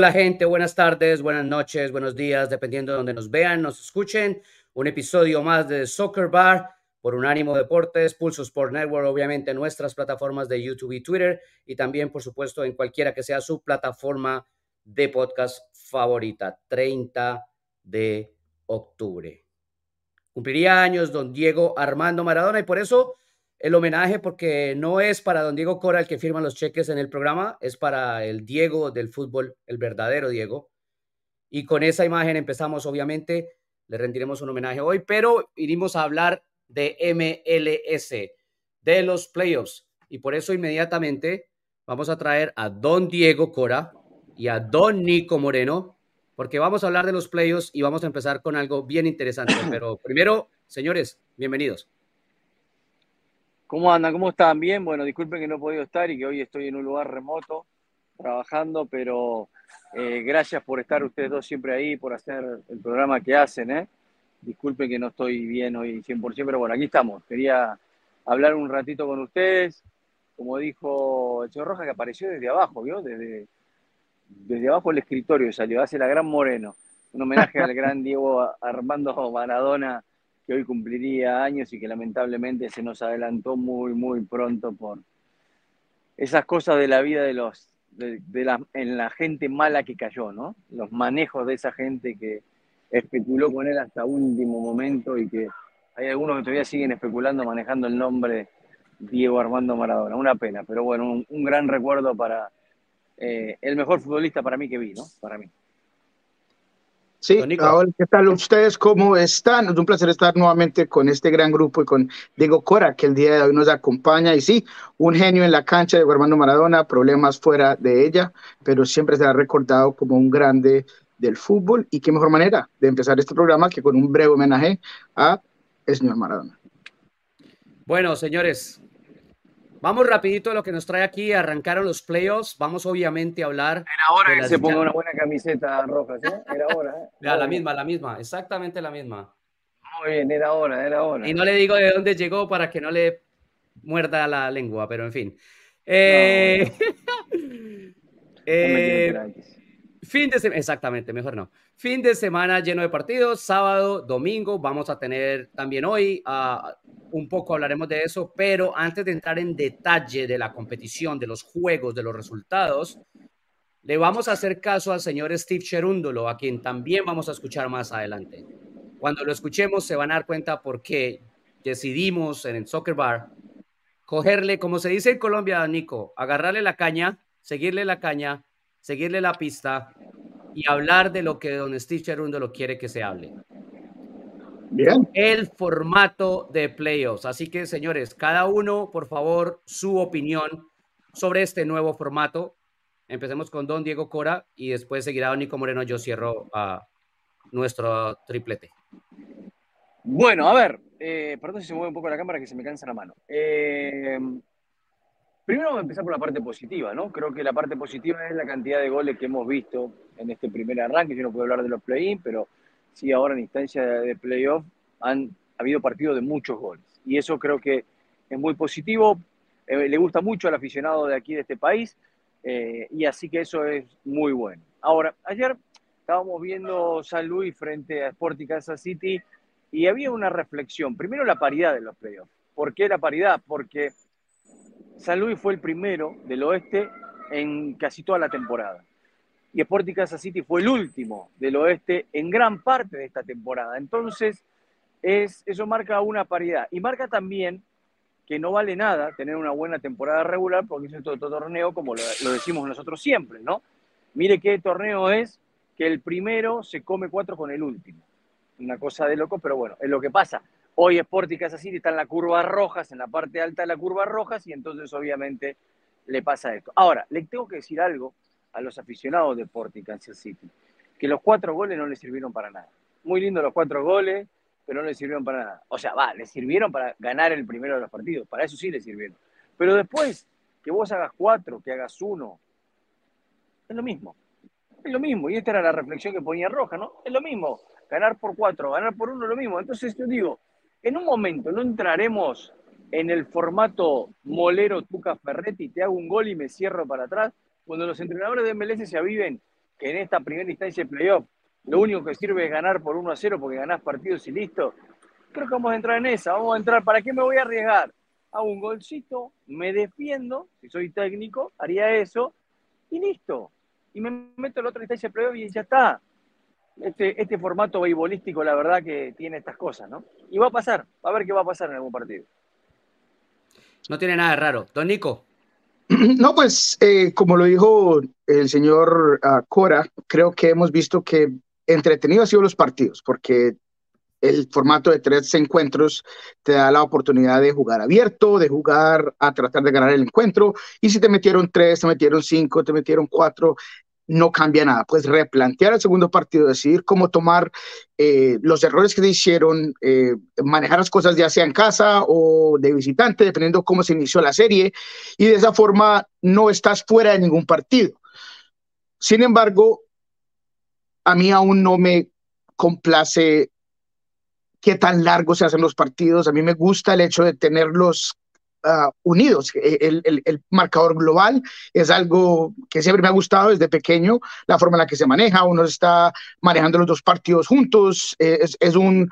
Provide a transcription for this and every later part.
Hola gente, buenas tardes, buenas noches, buenos días, dependiendo de donde nos vean, nos escuchen. Un episodio más de Soccer Bar por Unánimo Deportes, Pulso Sport Network, obviamente en nuestras plataformas de YouTube y Twitter y también, por supuesto, en cualquiera que sea su plataforma de podcast favorita, 30 de octubre. Cumpliría años don Diego Armando Maradona y por eso el homenaje porque no es para don Diego Cora el que firma los cheques en el programa, es para el Diego del fútbol, el verdadero Diego. Y con esa imagen empezamos, obviamente, le rendiremos un homenaje hoy, pero iremos a hablar de MLS, de los playoffs. Y por eso inmediatamente vamos a traer a don Diego Cora y a don Nico Moreno, porque vamos a hablar de los playoffs y vamos a empezar con algo bien interesante. Pero primero, señores, bienvenidos. ¿Cómo andan? ¿Cómo están? Bien, bueno, disculpen que no he podido estar y que hoy estoy en un lugar remoto trabajando, pero eh, gracias por estar ustedes dos siempre ahí, por hacer el programa que hacen, ¿eh? Disculpen que no estoy bien hoy 100%, pero bueno, aquí estamos. Quería hablar un ratito con ustedes. Como dijo el señor que apareció desde abajo, ¿vio? Desde, desde abajo del escritorio salió, hace la gran Moreno. Un homenaje al gran Diego Armando Maradona, que hoy cumpliría años y que lamentablemente se nos adelantó muy, muy pronto por esas cosas de la vida de los, de, la, en la gente mala que cayó, ¿no? Los manejos de esa gente que especuló con él hasta último momento y que hay algunos que todavía siguen especulando manejando el nombre Diego Armando Maradona. Una pena, pero bueno, un, gran recuerdo para eh, el mejor futbolista para mí que vi, ¿no? Para mí. Sí, ahora, ¿qué tal ustedes? ¿Cómo están? Es un placer estar nuevamente con este gran grupo y con Diego Cora, que el día de hoy nos acompaña. Y sí, un genio en la cancha de Armando Maradona, problemas fuera de ella, pero siempre se ha recordado como un grande del fútbol. Y qué mejor manera de empezar este programa que con un breve homenaje a el señor Maradona. Bueno, señores, Vamos rapidito a lo que nos trae aquí. Arrancaron los playoffs. Vamos obviamente a hablar. Era hora que se ponga una buena camiseta roja, ¿sí? Era hora. ¿eh? la misma, la misma, exactamente la misma. Muy bien, era hora, era hora. Y no le digo de dónde llegó para que no le muerda la lengua, pero en fin. Eh... eh... Fin de semana, exactamente, mejor no. Fin de semana lleno de partidos, sábado, domingo, vamos a tener también hoy, uh, un poco hablaremos de eso, pero antes de entrar en detalle de la competición, de los juegos, de los resultados, le vamos a hacer caso al señor Steve Cherúndolo, a quien también vamos a escuchar más adelante. Cuando lo escuchemos se van a dar cuenta por qué decidimos en el Soccer Bar cogerle, como se dice en Colombia, Nico, agarrarle la caña, seguirle la caña seguirle la pista y hablar de lo que Don Steve Cherundolo quiere que se hable. Bien. El formato de playoffs. Así que, señores, cada uno, por favor, su opinión sobre este nuevo formato. Empecemos con Don Diego Cora y después seguirá Don Nico Moreno. Yo cierro a nuestro triplete. Bueno, a ver, eh, perdón si se mueve un poco la cámara que se me cansa la mano. Eh, Primero vamos a empezar por la parte positiva, ¿no? Creo que la parte positiva es la cantidad de goles que hemos visto en este primer arranque. Yo no puedo hablar de los play-in, pero sí ahora en instancia de playoff han habido partidos de muchos goles. Y eso creo que es muy positivo. Eh, le gusta mucho al aficionado de aquí, de este país. Eh, y así que eso es muy bueno. Ahora, ayer estábamos viendo San Luis frente a Sporting Kansas City y había una reflexión. Primero la paridad de los playoffs. ¿Por qué la paridad? Porque San Luis fue el primero del oeste en casi toda la temporada. Y Sporting Kansas City fue el último del oeste en gran parte de esta temporada. Entonces, es, eso marca una paridad. Y marca también que no vale nada tener una buena temporada regular porque es todo, torneo, como lo, lo, decimos nosotros siempre, ¿no? Mire qué torneo es que el primero se come cuatro con el último. Una cosa de loco, pero bueno, es lo que pasa. Hoy Sporting Kansas City está en la curva rojas, en la parte alta de la curva rojas, y entonces obviamente le pasa esto. Ahora, le tengo que decir algo a los aficionados de Sporting Kansas City, que los cuatro goles no les sirvieron para nada. Muy lindo los cuatro goles, pero no les sirvieron para nada. O sea, va, les sirvieron para ganar el primero de los partidos, para eso sí les sirvieron. Pero después, que vos hagas cuatro, que hagas uno, es lo mismo. Es lo mismo, y esta era la reflexión que ponía Roja, ¿no? Es lo mismo, ganar por cuatro, ganar por uno, es lo mismo. Entonces yo digo, en un momento no entraremos en el formato molero Tuca Ferretti, te hago un gol y me cierro para atrás, cuando los entrenadores de MLS se aviven que en esta primera instancia de playoff lo único que sirve es ganar por 1 a 0 porque ganás partidos y listo, creo que vamos a entrar en esa. Vamos a entrar, ¿para qué me voy a arriesgar? Hago un golcito, me defiendo, si soy técnico, haría eso y listo. Y me meto en la otra instancia de playoff y ya está. Este, este formato beisbolístico, la verdad que tiene estas cosas, ¿no? Y va a pasar, va a ver qué va a pasar en algún partido. No tiene nada de raro. Don Nico. No, pues eh, como lo dijo el señor ah, Cora, creo que hemos visto que entretenido han sido los partidos, porque el formato de tres encuentros te da la oportunidad de jugar abierto, de jugar a tratar de ganar el encuentro, y si te metieron tres, te metieron cinco, te metieron cuatro, no cambia nada. Pues replantear el segundo partido, decidir cómo tomar eh, los errores que se hicieron, eh, manejar las cosas ya sea en casa o de visitante, dependiendo cómo se inició la serie, y de esa forma no estás fuera de ningún partido. Sin embargo, a mí aún no me complace qué tan largos se hacen los partidos. A mí me gusta el hecho de tenerlos Ah, unidos. E, el, marcador global es algo que siempre me ha gustado desde pequeño, la forma en la que se maneja, uno está manejando los dos partidos juntos, eh, es, un,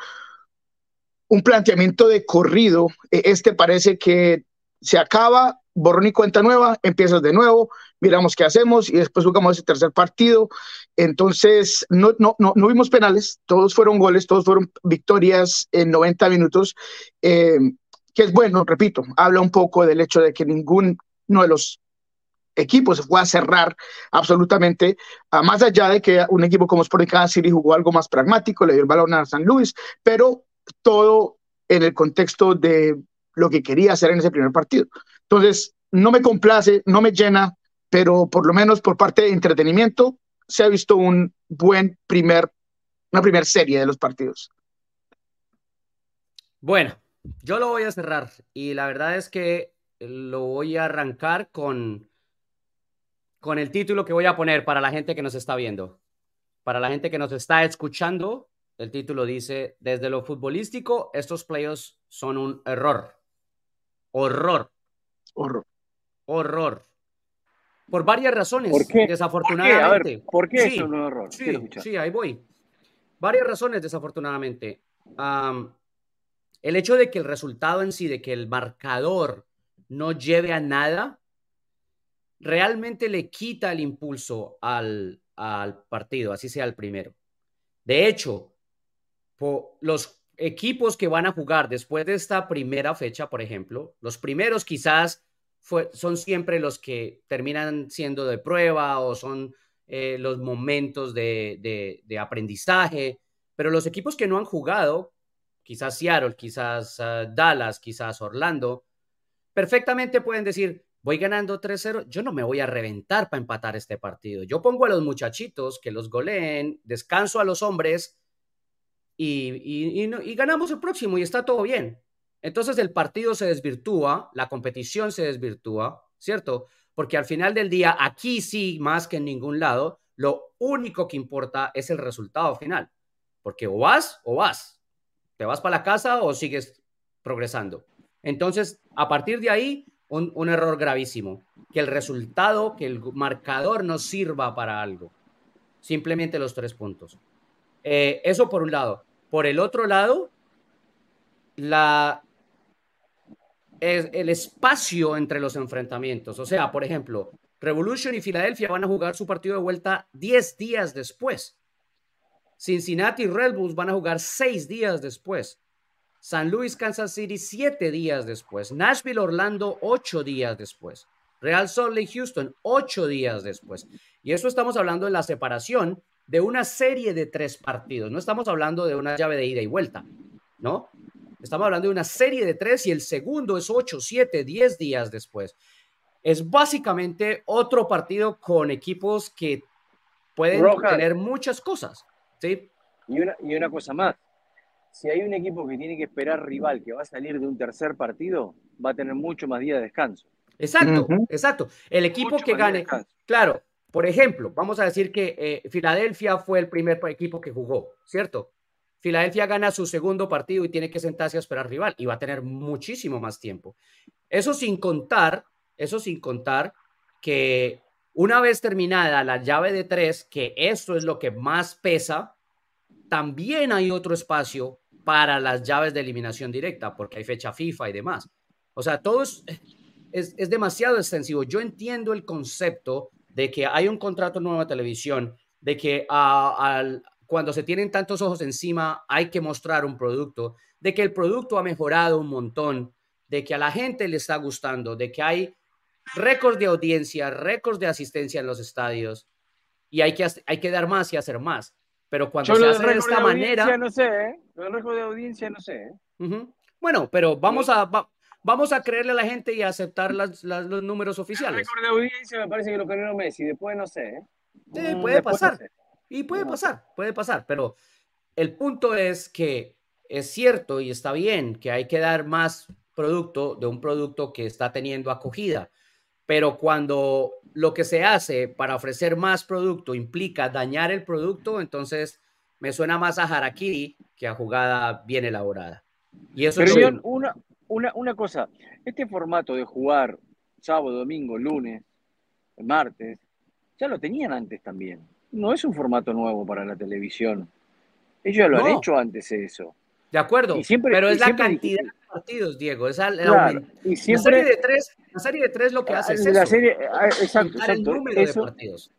un planteamiento de corrido. E, este parece que se acaba, borrón y cuenta nueva, empiezas de nuevo, miramos qué hacemos y después jugamos ese tercer partido. Entonces, no, no, no, no vimos penales, todos fueron goles, todos fueron victorias en 90 minutos. Eh, que es bueno, repito, habla un poco del hecho de que ninguno de los equipos se fue a cerrar absolutamente, más allá de que un equipo como Sporting Kansas City jugó algo más pragmático, le dio el balón a San Luis, pero todo en el contexto de lo que quería hacer en ese primer partido. Entonces, no me complace, no me llena, pero por lo menos por parte de entretenimiento se ha visto un buen primer, una primera serie de los partidos. Bueno, yo lo voy a cerrar y la verdad es que lo voy a arrancar con, con el título que voy a poner para la gente que nos está viendo. Para la gente que nos está escuchando, el título dice, desde lo futbolístico, estos playoffs son un error. Horror. Horror. Horror. Por varias razones, desafortunadamente. ¿Por qué, es un horror? Sí, sí, ahí voy. Varias razones, desafortunadamente. El hecho de que el resultado en sí, de que el marcador no lleve a nada, realmente le quita el impulso al, partido, así sea el primero. De hecho, los equipos que van a jugar después de esta primera fecha, por ejemplo, los primeros quizás son siempre los que terminan siendo de prueba o son eh, los momentos de, de, aprendizaje, pero los equipos que no han jugado quizás Seattle, quizás ah, Dallas, quizás Orlando, perfectamente pueden decir, voy ganando 3-0, yo no me voy a reventar para empatar este partido. Yo pongo a los muchachitos que los goleen, descanso a los hombres y, y, ganamos el próximo y está todo bien. Entonces el partido se desvirtúa, la competición se desvirtúa, ¿cierto? Porque al final del día, aquí sí, más que en ningún lado, lo único que importa es el resultado final. Porque o vas o vas. ¿Te vas para la casa o sigues progresando? Entonces, a partir de ahí, un, error gravísimo. Que el resultado, que el marcador no sirva para algo. Simplemente los tres puntos. Eh, eso por un lado. Por el otro lado, la, el espacio entre los enfrentamientos. O sea, por ejemplo, Revolution y Filadelfia van a jugar su partido de vuelta 10 días después. Cincinnati y Red Bulls van a jugar seis días después. San Luis, Kansas City, siete días después. Nashville, Orlando, ocho días después. Real Salt Lake, Houston, ocho días después. Y eso estamos hablando de la separación de una serie de tres partidos. No estamos hablando de una llave de ida y vuelta, ¿no? Estamos hablando de una serie de tres y el segundo es ocho, siete, diez días después. Es básicamente otro partido con equipos que pueden tener muchas cosas. ¿Sí? Y una, y una cosa más, si hay un equipo que tiene que esperar rival que va a salir de un tercer partido, va a tener mucho más días de descanso. Exacto, exacto. El equipo que gane, claro, por ejemplo, vamos a decir que eh, Filadelfia fue el primer equipo que jugó, ¿cierto? Filadelfia gana su segundo partido y tiene que sentarse a esperar rival y va a tener muchísimo más tiempo. Eso sin contar, eso sin contar que Una vez terminada la llave de tres, que esto es lo que más pesa, también hay otro espacio para las llaves de eliminación directa, porque hay fecha FIFA y demás. O sea, todo es, es, demasiado extensivo. Yo entiendo el concepto de que hay un contrato nuevo de televisión, de que al, cuando se tienen tantos ojos encima hay que mostrar un producto, de que el producto ha mejorado un montón, de que a la gente le está gustando, de que hay récords de audiencia, récords de asistencia en los estadios y hay que, hay que dar más y hacer más. Pero cuando se hace de esta manera... No sé, ¿eh? El récord de audiencia no sé. ¿eh? Bueno, pero vamos a, vamos a creerle a la gente y aceptar las, los números oficiales. El récord de audiencia me parece que lo ganó Messi, después no sé. ¿eh? Sí, puede pasar. Y puede pasar, puede pasar, pero el punto es que es cierto y está bien que hay que dar más producto de un producto que está teniendo acogida, pero cuando lo que se hace para ofrecer más producto implica dañar el producto, entonces me suena más a harakiri que a jugada bien elaborada. Y eso es una, una, una cosa, este formato de jugar sábado, domingo, lunes, martes, ya lo tenían antes también no es un formato nuevo para la televisión. Ellos ya lo han hecho antes eso. De acuerdo, pero es la cantidad de partidos, Diego. Es y siempre, la, serie de tres, la serie de tres lo que hace es la Serie, ah, exacto, exacto. eso, partidos.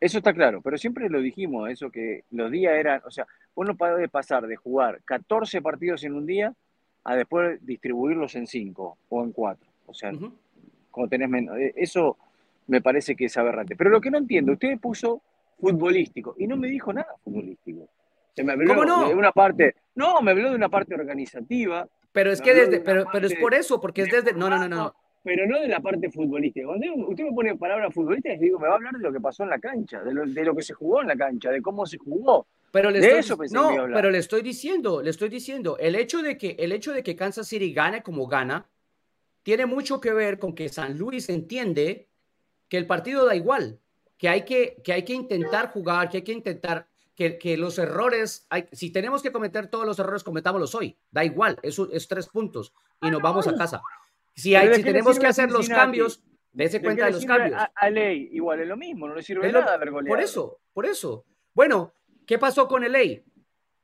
Eso está claro, pero siempre lo dijimos, eso que los días eran, o sea, uno puede pasar de jugar 14 partidos en un día a después distribuirlos en 5 o en 4. O sea, como tenés menos. Eh, eso me parece que es aberrante. Pero lo que no entiendo, usted puso futbolístico. Y no me dijo nada futbolístico. Se me habló no? de una parte, no, me habló de una parte organizativa. Pero es que desde, pero, pero es por eso, porque es desde, no, no, no, no. Pero no de la parte futbolística. Cuando usted me pone palabras futbolísticas, digo, me va a hablar de lo que pasó en la cancha, de lo, de lo que se jugó en la cancha, de cómo se jugó. Pero le estoy, no, pero le estoy diciendo, le estoy diciendo, el hecho de que el hecho de que Kansas City gane como gana tiene mucho que ver con que San Luis entiende que el partido da igual que hay que, que, hay que intentar jugar, que hay que intentar que, que los errores, hay, si tenemos que cometer todos los errores, cometámoslos hoy. Da igual, es, es tres puntos y nos vamos a casa. Si, hay, si tenemos que hacer los cambios, dése cuenta de los cambios. A, ley, igual es lo mismo, no le sirve nada Por eso, por eso. Bueno, ¿qué pasó con el ley?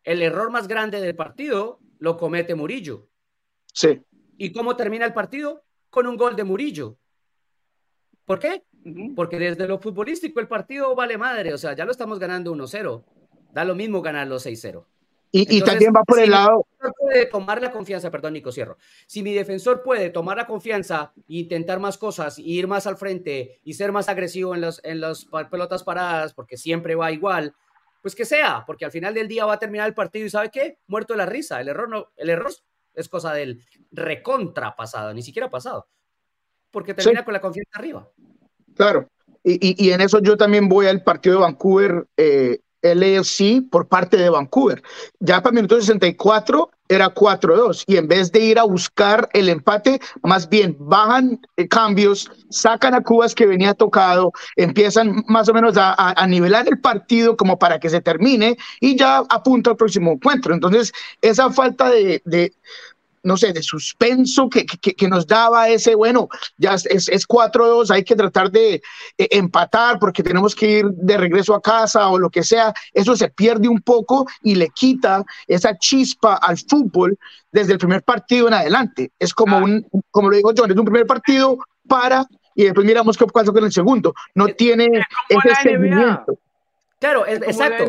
El error más grande del partido lo comete Murillo. Sí. ¿Y cómo termina el partido? Con un gol de Murillo. ¿Por qué? Porque desde lo futbolístico el partido vale madre, o sea, ya lo estamos ganando 1-0. Da lo mismo ganarlo 6-0. Y, también va por el lado. puede tomar la confianza, perdón, Nico Cierro. Si mi defensor puede tomar la confianza e intentar más cosas, y ir más al frente y ser más agresivo en, los, en las pelotas paradas, porque siempre va igual, pues que sea, porque al final del día va a terminar el partido y ¿sabe qué? Muerto de la risa. El error, no, el error es cosa del recontra pasado, ni siquiera pasado, porque termina con la confianza arriba. Claro, y, y, en eso yo también voy al partido de Vancouver, eh, LFC, por parte de Vancouver. Ya para el minuto 64 era 4-2 y en vez de ir a buscar el empate, más bien bajan eh, cambios, sacan a Cubas que venía tocado, empiezan más o menos a, a, nivelar el partido como para que se termine y ya apunta al próximo encuentro. Entonces, esa falta de no sé, de suspenso que, que, nos daba ese, bueno, ya es, es 4-2, hay que tratar de eh, empatar porque tenemos que ir de regreso a casa o lo que sea, eso se pierde un poco y le quita esa chispa al fútbol desde el primer partido en adelante. Es como un, como lo digo John, es un primer partido para y después miramos qué pasa con el segundo. No tiene ese seguimiento. Claro, es, exacto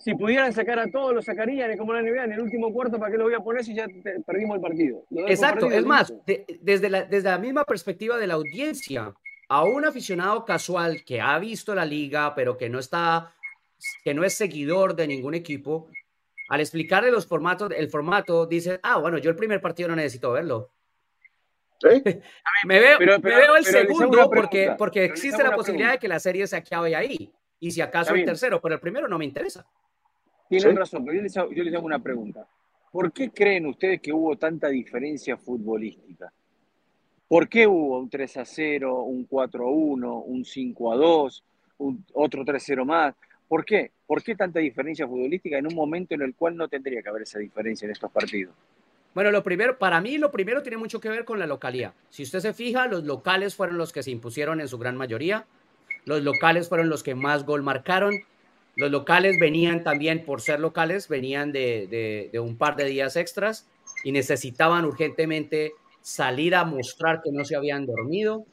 si pudieran sacar a todos, lo sacarían, como la NBA en el último cuarto, ¿para qué lo voy a poner si ya perdimos el partido? Exacto, es más, desde, la, desde la misma perspectiva de la audiencia, a un aficionado casual que ha visto la liga, pero que no está, que no es seguidor de ningún equipo, al explicarle los formatos, el formato, dice, ah, bueno, yo el primer partido no necesito verlo. me, veo, me veo el segundo porque, porque existe la posibilidad de que la serie se acabe ahí. Y si acaso el tercero, pero el primero no me interesa. Tienen razón, pero yo les, hago, yo les hago una pregunta. ¿Por qué creen ustedes que hubo tanta diferencia futbolística? ¿Por qué hubo un 3 a 0, un 4 a 1, un 5 a 2, un, otro 3 a 0 más? ¿Por qué? ¿Por qué tanta diferencia futbolística en un momento en el cual no tendría que haber esa diferencia en estos partidos? Bueno, lo primero, para mí lo primero tiene mucho que ver con la localidad. Si usted se fija, los locales fueron los que se impusieron en su gran mayoría. Los locales fueron los que más gol marcaron. Los locales venían también, por ser locales, venían de, un par de días extras y necesitaban urgentemente salir a mostrar que no se habían dormido.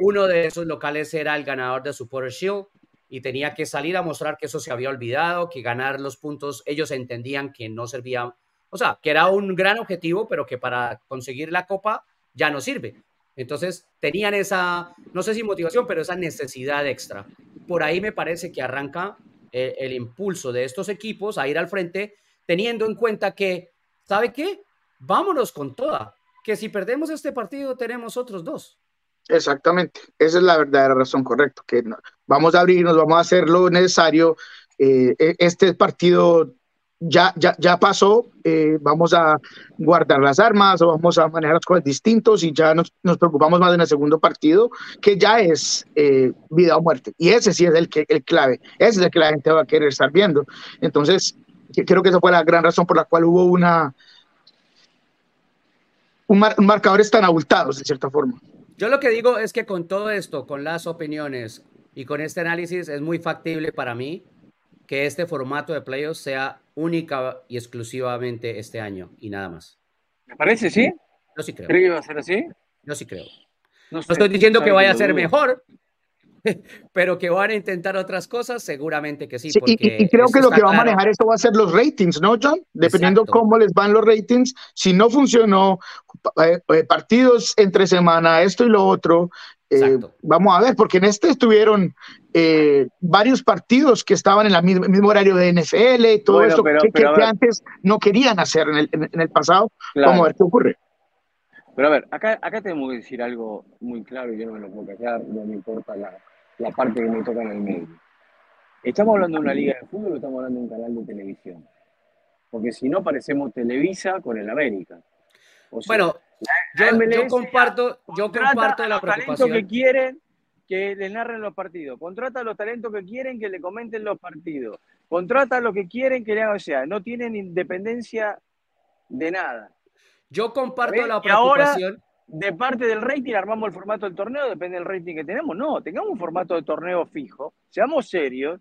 Uno de esos locales era el ganador de Supporter Shield y tenía que salir a mostrar que eso se había olvidado, que ganar los puntos, ellos entendían que no servía, o sea, que era un gran objetivo, pero que para conseguir la copa ya no sirve. Entonces tenían esa, no sé si motivación, pero esa necesidad extra. Por ahí me parece que arranca el, el impulso de estos equipos a ir al frente, teniendo en cuenta que, ¿sabe qué? Vámonos con toda, que si perdemos este partido tenemos otros dos. Exactamente, esa es la verdadera razón correcta, que vamos a abrirnos, vamos a hacer lo necesario. Eh, e, este partido ya, ya, ya pasó, eh, vamos a guardar las armas o vamos a manejar las cosas distintos y ya nos, nos preocupamos más en el segundo partido, que ya es eh, vida o muerte. Y ese sí es el, que, el clave, ese es el que la gente va a querer estar viendo. Entonces, creo que esa fue la gran razón por la cual hubo una, un, mar, marcadores tan abultados, de cierta forma. Yo lo que digo es que con todo esto, con las opiniones y con este análisis, es muy factible para mí que este formato de playoffs sea única y exclusivamente este año y nada más. ¿Me parece, sí? Yo sí creo. ¿Cree que va a ser así? Yo sí creo. No, estoy diciendo que vaya a ser mejor, pero que van a intentar otras cosas, seguramente que sí. y, creo que lo que va a manejar esto va a ser los ratings, ¿no, John? Dependiendo cómo les van los ratings, si no funcionó, eh, eh, partidos entre semana, esto y lo otro, eh, vamos a ver, porque en este estuvieron varios partidos que estaban en el mismo, horario de NFL y todo eso que, antes no querían hacer en el, en el pasado. Vamos a ver qué ocurre. Pero a ver, acá, acá tenemos que decir algo muy claro y yo no me lo puedo callar, no me importa la, la parte que me toca en el medio. ¿Estamos hablando de una liga de fútbol o estamos hablando de un canal de televisión? Porque si no, parecemos Televisa con el América. bueno, yo, comparto, yo comparto la preocupación. que quieren que les narren los partidos. Contrata a los talentos que quieren que le comenten los partidos. Contrata a los que quieren que le hagan, o sea, no tienen independencia de nada. Yo comparto la preocupación de parte del rating armamos el formato del torneo, depende del rating que tenemos. No, tengamos un formato de torneo fijo, seamos serios.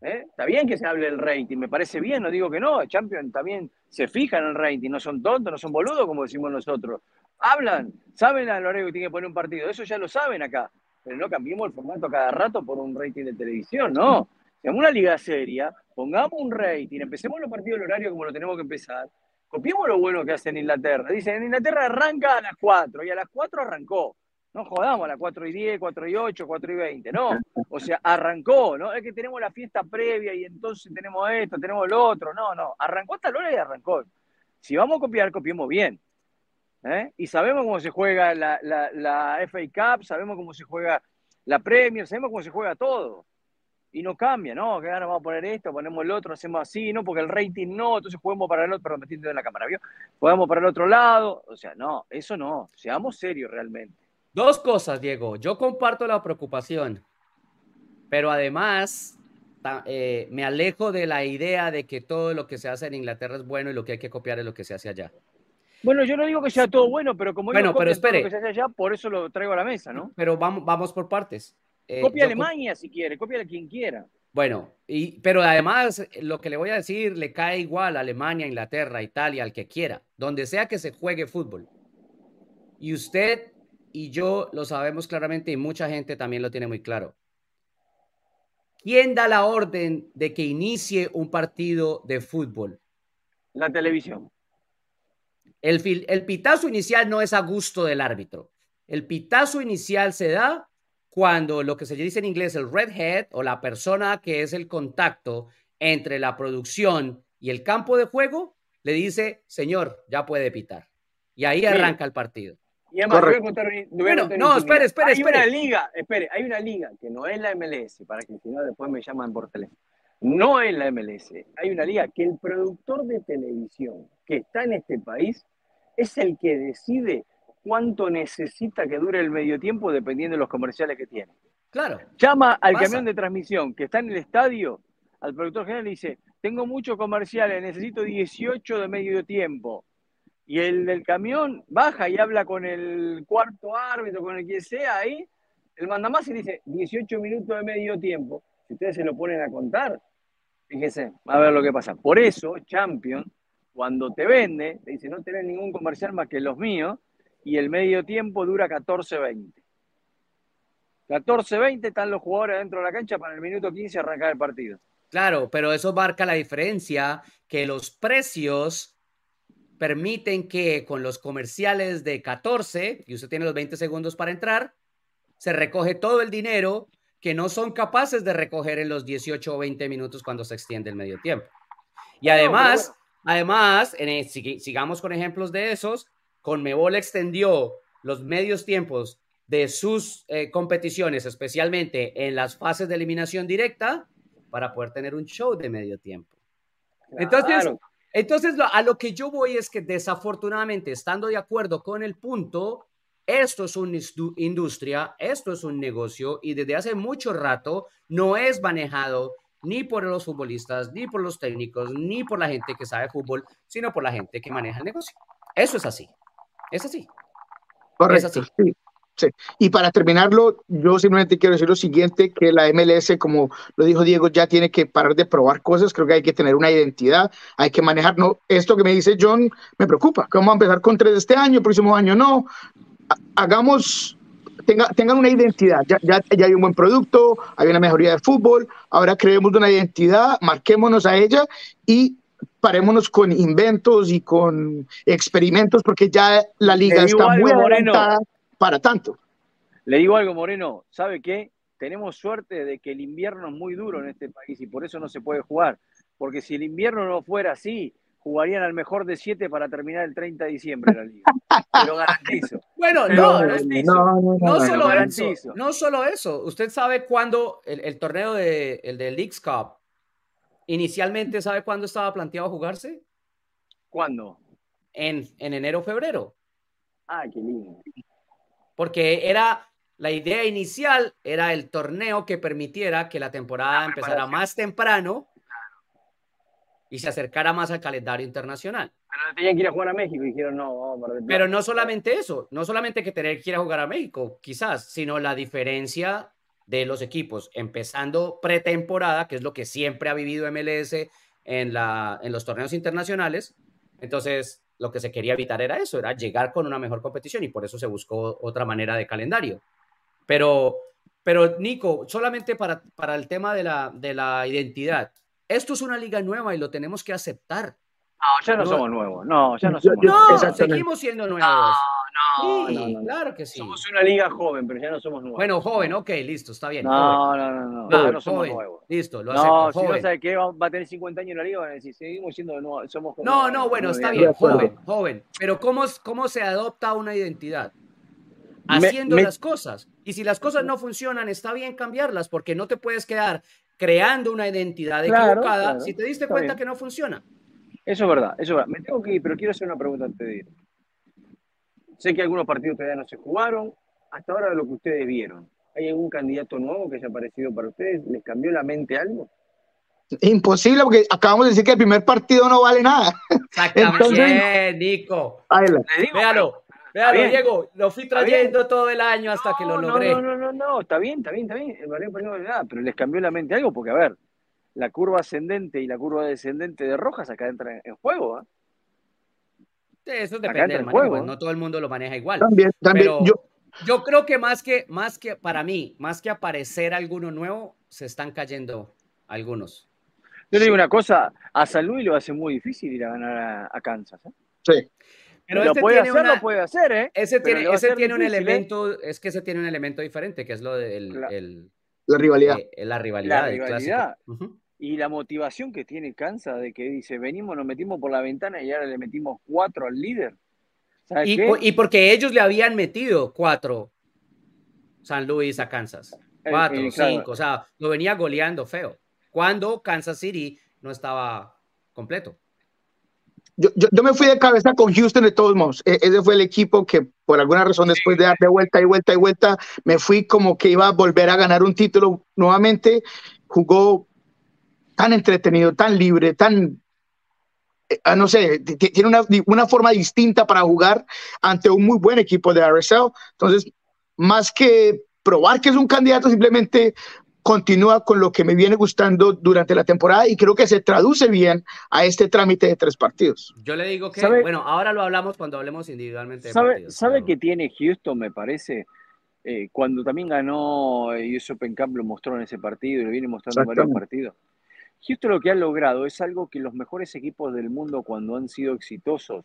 ¿eh? Está bien que se hable del rating, me parece bien, no digo que no. Champion también se fijan en el rating, no son tontos, no son boludos como decimos nosotros. Hablan, saben a lo largo que tiene que poner un partido, eso ya lo saben acá. Pero no cambiemos el formato cada rato por un rating de televisión, no. Seamos una liga seria, pongamos un rating, empecemos los partidos del horario como lo tenemos que empezar Copiemos lo bueno que hace en Inglaterra. Dicen, en Inglaterra arranca a las 4 y a las 4 arrancó. No jodamos a las 4 y 10, 4 y 8, 4 y 20, no. O sea, arrancó, ¿no? Es que tenemos la fiesta previa y entonces tenemos esto, tenemos lo otro. No, no. Arrancó hasta la hora y arrancó. Si vamos a copiar, copiemos bien. ¿eh? Y sabemos cómo se juega la, la, la FA Cup, sabemos cómo se juega la Premier, sabemos cómo se juega todo y no cambia, ¿no? Que ahora vamos a poner esto, ponemos el otro, hacemos así, ¿no? Porque el rating no, entonces podemos para el otro, perdón, me en la cámara, ¿vio? Podemos para el otro lado, o sea, no, eso no, seamos serios realmente. Dos cosas, Diego, yo comparto la preocupación, pero además eh, me alejo de la idea de que todo lo que se hace en Inglaterra es bueno y lo que hay que copiar es lo que se hace allá. Bueno, yo no digo que sea todo bueno, pero como bueno, pero espere. lo que se hace allá, por eso lo traigo a la mesa, ¿no? Pero vamos, vamos por partes. Eh, copia Alemania si quiere, copia a quien quiera. Bueno, y, pero además lo que le voy a decir le cae igual a Alemania, Inglaterra, Italia, al que quiera, donde sea que se juegue fútbol. Y usted y yo lo sabemos claramente y mucha gente también lo tiene muy claro. ¿Quién da la orden de que inicie un partido de fútbol? La televisión. El, el pitazo inicial no es a gusto del árbitro. El pitazo inicial se da cuando lo que se dice en inglés el red head o la persona que es el contacto entre la producción y el campo de juego le dice, señor, ya puede pitar. Y ahí arranca el partido. Y además, no, espere, espere, hay una liga, espere, hay una liga que no es la MLS, para que si no después me llaman por teléfono. No es la MLS, hay una liga que el productor de televisión que está en este país es el que decide cuánto necesita que dure el medio tiempo dependiendo de los comerciales que tiene. Claro. Llama al camión de transmisión que está en el estadio, al productor general y dice, tengo muchos comerciales, necesito 18 de medio tiempo. Y el del camión baja y habla con el cuarto árbitro, con el que sea ahí, el mandamás dice 18 minutos de medio tiempo. Si ustedes se lo ponen a contar, fíjense, a ver lo que pasa. Por eso, Champion, cuando te vende, te dice no tenés ningún comercial más que los míos, y el medio tiempo dura 14-20. 14-20 están los jugadores dentro de la cancha para el minuto 15 arrancar el partido. Claro, pero eso marca la diferencia que los precios permiten que con los comerciales de 14, y usted tiene los 20 segundos para entrar, se recoge todo el dinero que no son capaces de recoger en los 18 o 20 minutos cuando se extiende el medio tiempo. Y además, además, en sigamos con ejemplos de esos, Conmebol extendió los medios tiempos de sus eh, competiciones, especialmente en las fases de eliminación directa, para poder tener un show de medio tiempo. Entonces, entonces a lo que yo voy es que desafortunadamente, estando de acuerdo con el punto, esto es una industria, esto es un negocio y desde hace mucho rato no es manejado ni por los futbolistas, ni por los técnicos, ni por la gente que sabe fútbol, sino por la gente que maneja el negocio. Eso es así. Es así. Correcto. Es así. Sí. Sí. Y para terminarlo, yo simplemente quiero decir lo siguiente, que la MLS, como lo dijo Diego, ya tiene que parar de probar cosas, creo que hay que tener una identidad, hay que manejar, no, esto que me dice John me preocupa, que vamos a empezar con tres este año, el próximo año no, hagamos, tenga, tengan una identidad, ya, ya, ya hay un buen producto, hay una mejoría de fútbol, ahora creemos una identidad, marquémonos a ella y parémonos con inventos y con experimentos porque ya la liga está muy adelantada para tanto. Le digo algo, Moreno, ¿sabe qué? Tenemos suerte de que el invierno es muy duro en este país y por eso no se puede jugar. Porque si el invierno no fuera así, jugarían al mejor de siete para terminar el 30 de diciembre la liga. Te lo garantizo. Bueno, no, no, no, solo eso, no solo eso. Usted sabe cuándo el, torneo de, el de Leagues Cup, inicialmente, ¿sabe cuándo estaba planteado jugarse? ¿Cuándo? En, en enero o febrero. Ah, qué lindo. Porque era la idea inicial era el torneo que permitiera que la temporada empezara más temprano y se acercara más al calendario internacional. Pero tenían que ir a jugar a México y dijeron no, vamos Pero no solamente eso, no solamente que tener que ir a jugar a México, quizás, sino la diferencia de los equipos, empezando pretemporada, que es lo que siempre ha vivido MLS en, la, en los torneos internacionales. Entonces, lo que se quería evitar era eso, era llegar con una mejor competición y por eso se buscó otra manera de calendario. Pero, pero Nico, solamente para, para el tema de la, de la identidad, esto es una liga nueva y lo tenemos que aceptar. No, ya no, somos nuevos. No, ya no somos nuevos. No, seguimos siendo nuevos. No, no, claro que sí. Somos una liga joven, pero ya no somos nuevos. Bueno, joven, ok, listo, está bien. No, no, no, no, no somos nuevos. Listo, lo acepto. No, si no sabe que va a tener 50 años en la liga, van a decir, seguimos siendo nuevos, somos jóvenes. No, no, bueno, está bien, joven, joven. Pero ¿cómo, cómo se adopta una identidad? Haciendo las cosas. Y si las cosas no funcionan, está bien cambiarlas, porque no te puedes quedar creando una identidad equivocada si te diste cuenta que no funciona. Eso es verdad, eso es verdad. Me tengo que ir, pero quiero hacer una pregunta antes de ir. Sé que algunos partidos todavía no se jugaron. Hasta ahora de lo que ustedes vieron, ¿hay algún candidato nuevo que haya aparecido para ustedes? ¿Les cambió la mente algo? Imposible, porque acabamos de decir que el primer partido no vale nada. Exactamente, Nico. Véalo, Véalo, Diego, lo fui trayendo todo el año hasta que lo logré. No, no, no, no, está bien, está bien, está bien. El no vale nada, pero les cambió la mente algo, porque a ver, la curva ascendente y la curva descendente de Rojas acá entra en juego. ¿eh? Eso depende del manejo, ¿eh? no todo el mundo lo maneja igual. También, también. yo... yo creo que más que, más que para mí, más que aparecer alguno nuevo, se están cayendo algunos. Yo le digo una cosa, a San Luis lo hace muy difícil ir a ganar a, Kansas. ¿eh? Sí. Pero, este puede hacer, lo puede hacer, ¿eh? Ese tiene, ese tiene un ¿eh? elemento, es que ese tiene un elemento diferente, que es lo del... la rivalidad. la rivalidad. La rivalidad y la motivación que tiene Kansas de que dice, venimos, nos metimos por la ventana y ahora le metimos cuatro al líder. Y, y, porque ellos le habían metido cuatro San Luis a Kansas. Cuatro, cinco, o sea, lo venía goleando feo. Cuando Kansas City no estaba completo. Yo, yo, me fui de cabeza con Houston de todos modos. E, ese fue el equipo que por alguna razón después de dar de vuelta y vuelta y vuelta, me fui como que iba a volver a ganar un título nuevamente. Jugó tan entretenido, tan libre, tan, eh, ah, no sé, tiene una, una, forma distinta para jugar ante un muy buen equipo de RSL. Entonces, más que probar que es un candidato, simplemente continúa con lo que me viene gustando durante la temporada y creo que se traduce bien a este trámite de tres partidos. Yo le digo que, bueno, ahora lo hablamos cuando hablemos individualmente. De ¿Sabe, ¿sabe que tiene Houston, me parece? Eh, cuando también ganó US Open Cup, lo mostró en ese partido y lo viene mostrando en varios partidos. Houston lo que ha logrado es algo que los mejores equipos del mundo cuando han sido exitosos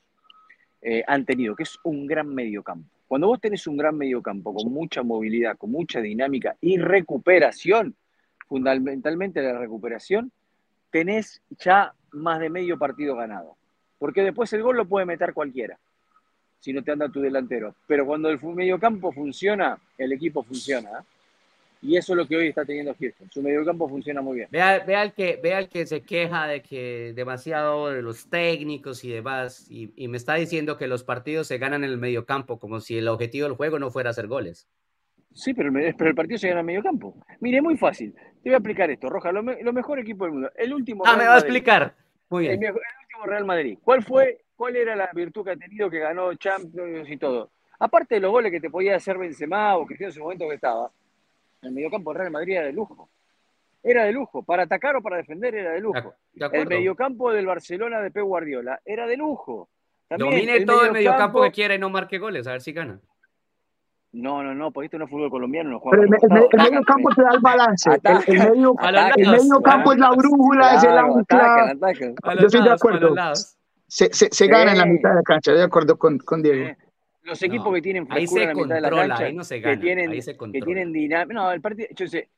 eh, han tenido, que es un gran mediocampo. Cuando vos tenés un gran mediocampo con mucha movilidad, con mucha dinámica y recuperación, fundamentalmente la recuperación, tenés ya más de medio partido ganado. Porque después el gol lo puede meter cualquiera, si no te anda tu delantero. Pero cuando el mediocampo funciona, el equipo funciona. ¿eh? Y eso es lo que hoy está teniendo Houston. Su mediocampo funciona muy bien. Vea, vea, el que, vea el que se queja de que demasiado de los técnicos y demás, y, y me está diciendo que los partidos se ganan en el mediocampo, como si el objetivo del juego no fuera hacer goles. Sí, pero el, pero el partido se gana en mediocampo. Mire, muy fácil. Te voy a explicar esto, Roja. Lo, mejor equipo del mundo. El último. Ah, me va a explicar. Muy bien. El, último Real Madrid. ¿Cuál fue, cuál era la virtud que ha tenido que ganó Champions y todo? Aparte de los goles que te podía hacer Benzema o que en su momento que estaba, el mediocampo del Real Madrid era de lujo. Era de lujo. Para atacar o para defender era de lujo. el mediocampo del Barcelona de Pep Guardiola era de lujo. Domine todo el mediocampo que quiera y no marque goles, a ver si gana. No, no, no, porque esto no es fútbol colombiano. No Pero el, medio campo te da el balance. el, medio, campo es la brújula, es el ancla. Yo estoy de acuerdo. Se, se, se gana en la mitad de la cancha, de acuerdo con, con Diego los equipos que tienen frescura en la mitad de la cancha, ahí no se gana, que tienen, que tienen dinámica. No, el partido, yo sé,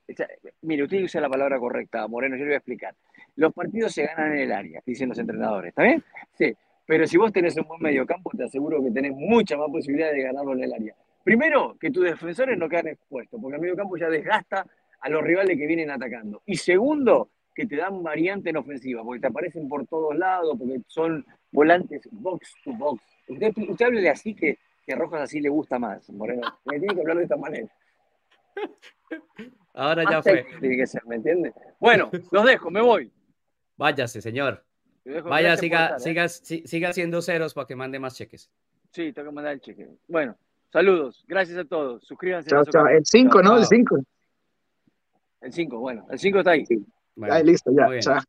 mire, usted usa la palabra correcta, Moreno, yo le voy a explicar. Los partidos se ganan en el área, dicen los entrenadores, ¿está bien? Sí, pero si vos tenés un buen mediocampo, te aseguro que tenés mucha más posibilidad de ganarlo en el área. Primero, que tus defensores no quedan expuestos, porque el mediocampo ya desgasta a los rivales que vienen atacando. Y segundo, que te dan variante en ofensiva, porque te aparecen por todos lados, porque son volantes box to box. Usted, usted hable así que que Rojas así le gusta más, Moreno. Me tiene que hablar de esta manera. Ahora ya fue. Tiene que ser, ¿me entiende? Bueno, los dejo, me voy. Váyase, señor. Vaya, siga, ¿eh? siga, siga haciendo ceros para que mande más cheques. Sí, tengo que mandar el cheque. Bueno, saludos. Gracias a todos. Suscríbanse. Chao, chao. El 5, ¿no? El 5. El 5, bueno. El 5 está ahí. ahí listo, ya. Chao.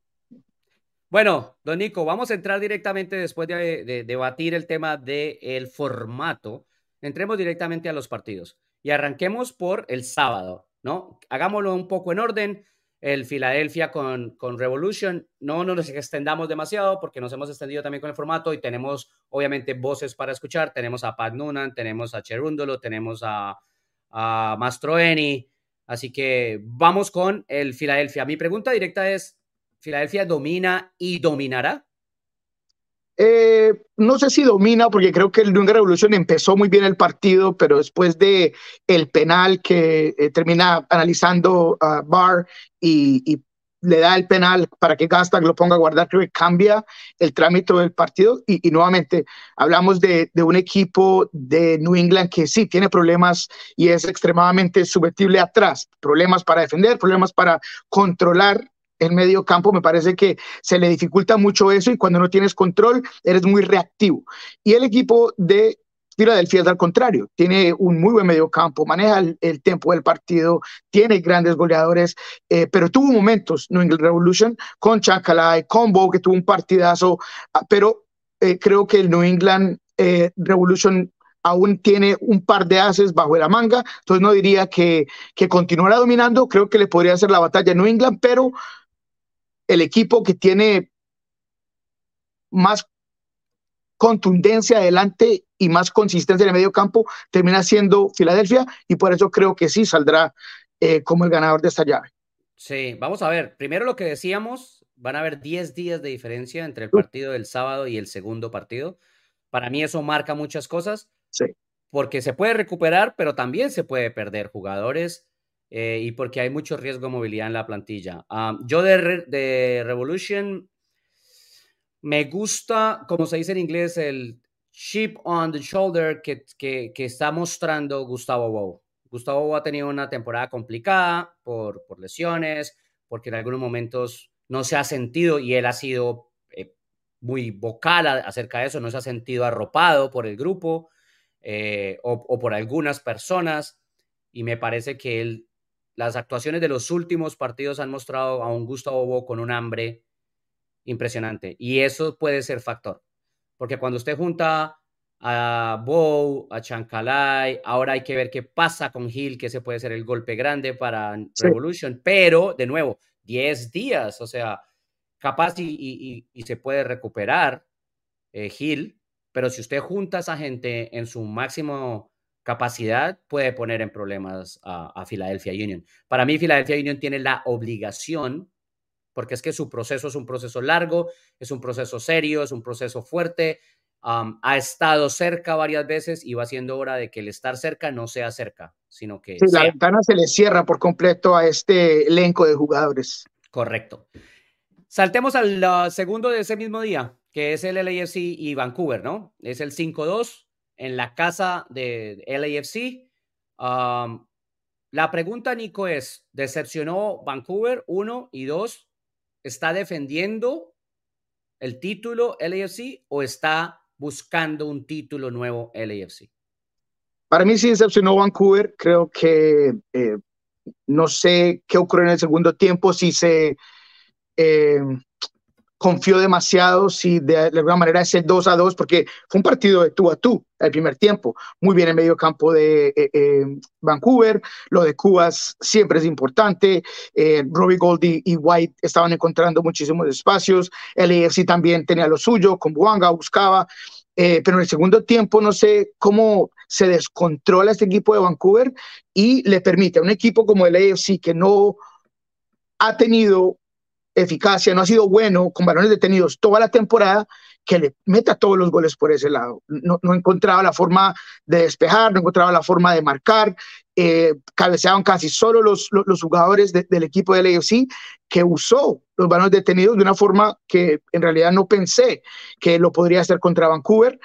Bueno, don Nico, vamos a entrar directamente después de, debatir el tema del formato. Entremos directamente a los partidos y arranquemos por el sábado, ¿no? Hagámoslo un poco en orden. El Philadelphia con, con Revolution, no nos extendamos demasiado porque nos hemos extendido también con el formato y tenemos obviamente voces para escuchar. Tenemos a Pat Noonan, tenemos a Cherúndolo, tenemos a, a Mastroeni. Así que vamos con el Philadelphia. Mi pregunta directa es, ¿Filadelfia domina y dominará? Eh, no sé si domina, porque creo que el New Revolution empezó muy bien el partido, pero después de el penal que eh, termina analizando a Barr y, le da el penal para que Gastag lo ponga a guardar, creo que cambia el trámite del partido. Y, nuevamente, hablamos de, de, un equipo de New England que sí tiene problemas y es extremadamente subjetible atrás. Problemas para defender, problemas para controlar el medio campo, me parece que se le dificulta mucho eso y cuando no tienes control eres muy reactivo. Y el equipo de Filadelfia es al contrario, tiene un muy buen medio campo, maneja el, tiempo del partido, tiene grandes goleadores, eh, pero tuvo momentos, New England Revolution, con Chancalay, con que tuvo un partidazo, ah, pero eh, creo que el New England eh, Revolution aún tiene un par de haces bajo la manga, entonces no diría que, que continuará dominando, creo que le podría hacer la batalla a New England, pero el equipo que tiene más contundencia adelante y más consistencia en el medio campo termina siendo Filadelfia y por eso creo que sí saldrá eh, como el ganador de esta llave. Sí, vamos a ver. Primero lo que decíamos, van a haber 10 días de diferencia entre el partido del sábado y el segundo partido. Para mí eso marca muchas cosas. Sí. Porque se puede recuperar, pero también se puede perder jugadores eh, y porque hay mucho riesgo de movilidad en la plantilla. Ah, yo de, de, Revolution me gusta, como se dice en inglés, el chip on the shoulder que, que, que está mostrando Gustavo Bow. Gustavo Bow ha tenido una temporada complicada por, por lesiones, porque en algunos momentos no se ha sentido y él ha sido eh, muy vocal acerca de eso, no se ha sentido arropado por el grupo eh, o, o, por algunas personas. y me parece que él, las actuaciones de los últimos partidos han mostrado a un Gustavo Bo con un hambre impresionante y eso puede ser factor, porque cuando usted junta a Bow, a Chancalay. Ahora hay que ver qué pasa con Hill, que ese puede ser el golpe grande para Revolution. Pero, de nuevo, 10 días, o sea, capaz y, se puede recuperar eh, Hill, pero si usted junta a esa gente en su máximo capacidad, puede poner en problemas a, a Philadelphia Union. Para mí, Philadelphia Union tiene la obligación porque es que su proceso es un proceso largo, es un proceso serio, es un proceso fuerte, ha estado cerca varias veces y va siendo hora de que el estar cerca no sea cerca, sino que... la ventana se le cierra por completo a este elenco de jugadores. Correcto. Saltemos al uh, segundo de ese mismo día, que es el LAFC y Vancouver, ¿no? Es el 5-2 en la casa de LAFC. la pregunta, Nico, es, ¿decepcionó Vancouver? Uno y dos, ¿está defendiendo el título LAFC o está buscando un título nuevo LAFC? Para mí sí decepcionó Vancouver. Creo que eh, no sé qué ocurrió en el segundo tiempo, si se eh, confió demasiado, si de, alguna manera ese 2 a 2, porque fue un partido de tú a tú el primer tiempo. Muy bien en medio campo de eh, Vancouver. Lo de Cubas siempre es importante. Robbie Goldie y White estaban encontrando muchísimos espacios. El AFC también tenía lo suyo, con Buanga buscaba. Eh, pero en el segundo tiempo no sé cómo se descontrola este equipo de Vancouver y le permite a un equipo como el AFC que no ha tenido eficacia, no ha sido bueno con balones detenidos toda la temporada, que le meta todos los goles por ese lado. No, encontraba la forma de despejar, no encontraba la forma de marcar, eh, cabeceaban casi solo los, los, jugadores del equipo del AFC que usó los balones detenidos de una forma que en realidad no pensé que lo podría hacer contra Vancouver,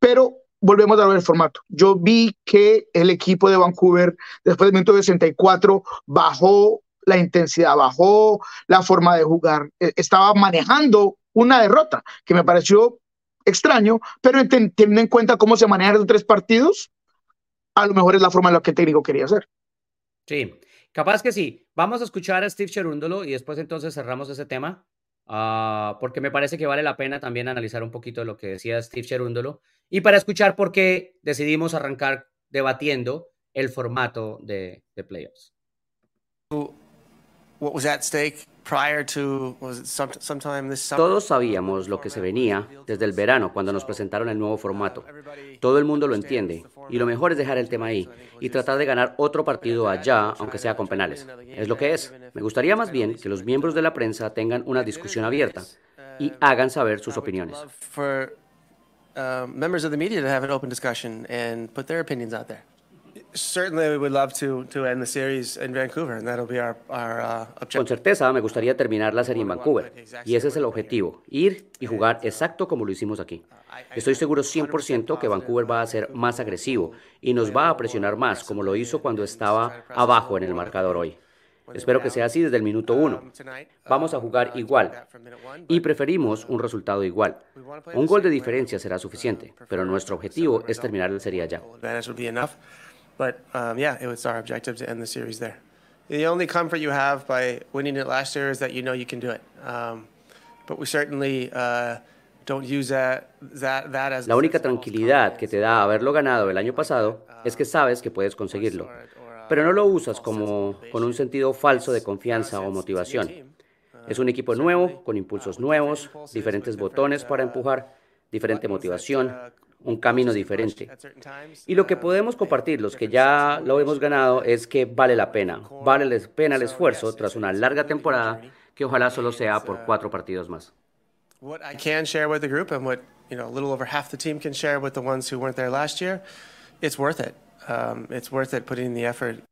pero volvemos a ver el formato. Yo vi que el equipo de Vancouver, después del minuto 64, bajó la intensidad, bajó la forma de jugar, e, estaba manejando una derrota, que me pareció extraño, pero teniendo en cuenta cómo se manejan los tres partidos, a lo mejor es la forma en la que el técnico quería hacer. Sí, capaz que sí. Vamos a escuchar a Steve Cherúndolo y después entonces cerramos ese tema, uh, porque me parece que vale la pena también analizar un poquito lo que decía Steve Cherúndolo y para escuchar por qué decidimos arrancar debatiendo el formato de, de playoffs. What was at stake todos sabíamos lo que se venía desde el verano cuando nos presentaron el nuevo formato. Todo el mundo lo entiende y lo mejor es dejar el tema ahí y tratar de ganar otro partido allá, aunque sea con penales. Es lo que es. Me gustaría más bien que los miembros de la prensa tengan una discusión abierta y hagan saber sus opiniones. Con certeza me gustaría terminar la serie en Vancouver y ese es el objetivo, ir y jugar exacto como lo hicimos aquí. Estoy seguro 100% que Vancouver va a ser más agresivo y nos va a presionar más como lo hizo cuando estaba abajo en el marcador hoy. Espero que sea así desde el minuto uno. Vamos a jugar igual y preferimos un resultado igual. Un gol de diferencia será suficiente, pero nuestro objetivo es terminar la serie allá. But um, yeah, it was our objective to end the series there. The only comfort you have by winning it last year is that you know you can do it. Um, but we certainly uh, don't use that, that, as La única tranquilidad que te da haberlo ganado el año pasado es que sabes que puedes conseguirlo, pero no lo usas como con un sentido falso de confianza o motivación. Es un equipo nuevo, con impulsos nuevos, diferentes botones para empujar, diferente motivación, un camino diferente. Y lo que podemos compartir, los que ya lo hemos ganado, es que vale la pena. Vale la pena el esfuerzo tras una larga temporada que ojalá solo sea por cuatro partidos más. What I can share with the group and what, you know, a little over half the team can share with the ones who weren't there last year, it's worth it. Um, it's worth it putting the effort.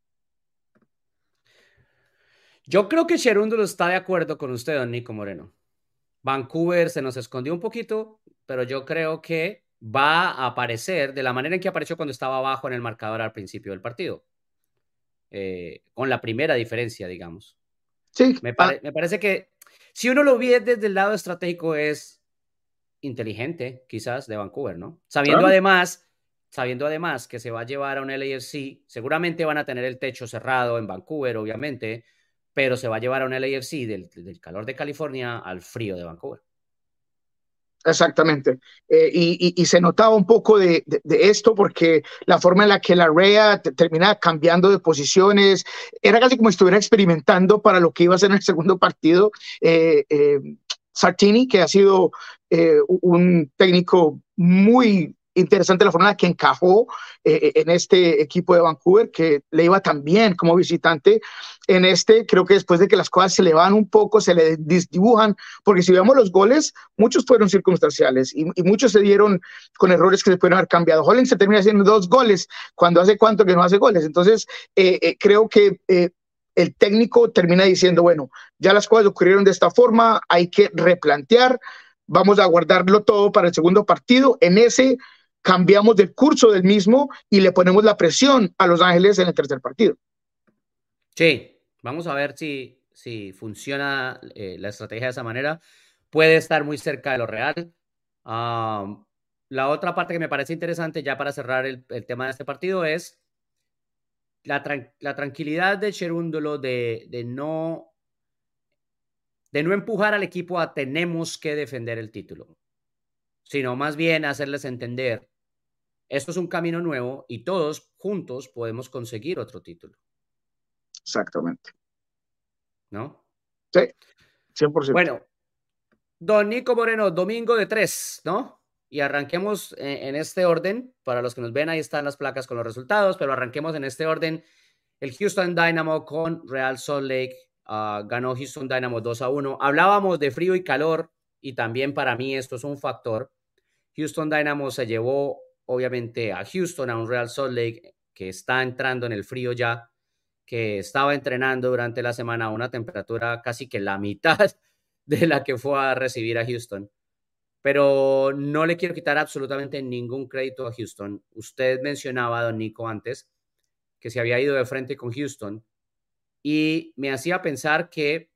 Yo creo que Cherúndolo está de acuerdo con usted, don Nico Moreno. Vancouver se nos escondió un poquito, pero yo creo que va a aparecer de la manera en que apareció cuando estaba abajo en el marcador al principio del partido. Eh, con la primera diferencia, digamos. Sí. Me, parece que si uno lo ve desde el lado estratégico es inteligente, quizás, de Vancouver, ¿no? Sabiendo además sabiendo además que se va a llevar a un LAFC, seguramente van a tener el techo cerrado en Vancouver, obviamente, pero se va a llevar a un LAFC del, del calor de California al frío de Vancouver. Exactamente. Eh, y, se notaba un poco de, esto porque la forma en la que la REA termina cambiando de posiciones era casi como si estuviera experimentando para lo que iba a ser en el segundo partido. Eh, eh, Sartini, que ha sido un técnico muy interesante la forma en que encajó eh, eh, en este equipo de Vancouver, que le iba tan bien como visitante. En este, creo que después de que las cosas se le van un poco, se le dibujan, porque si vemos los goles, muchos fueron circunstanciales y, muchos se dieron con errores que se pueden haber cambiado. Hollins se termina haciendo dos goles cuando hace cuánto que no hace goles. Entonces, eh, creo que el técnico termina diciendo, bueno, ya las cosas ocurrieron de esta forma, hay que replantear, vamos a guardarlo todo para el segundo partido. En ese cambiamos del curso del mismo y le ponemos la presión a Los Ángeles en el tercer partido. Sí, vamos a ver si, si funciona eh, la estrategia de esa manera. Puede estar muy cerca de lo real. la otra parte que me parece interesante, ya para cerrar el, tema de este partido, es la, la tranquilidad de Cherúndolo de, de, no, de no empujar al equipo a tenemos que defender el título, sino más bien hacerles entender esto es un camino nuevo y todos juntos podemos conseguir otro título. Exactamente. ¿No? Sí, 100%. Bueno, don Nico Moreno, domingo de tres, ¿no? Y arranquemos en este orden. Para los que nos ven, ahí están las placas con los resultados, pero arranquemos en este orden. El Houston Dynamo con Real Salt Lake ah, ganó Houston Dynamo 2 a 1. Hablábamos de frío y calor y también para mí esto es un factor. Houston Dynamo se llevó obviamente a Houston, a un Real Salt Lake que está entrando en el frío ya, que estaba entrenando durante la semana a una temperatura casi que la mitad de la que fue a recibir a Houston. Pero no le quiero quitar absolutamente ningún crédito a Houston. Usted mencionaba, don Nico, antes que se había ido de frente con Houston y me hacía pensar que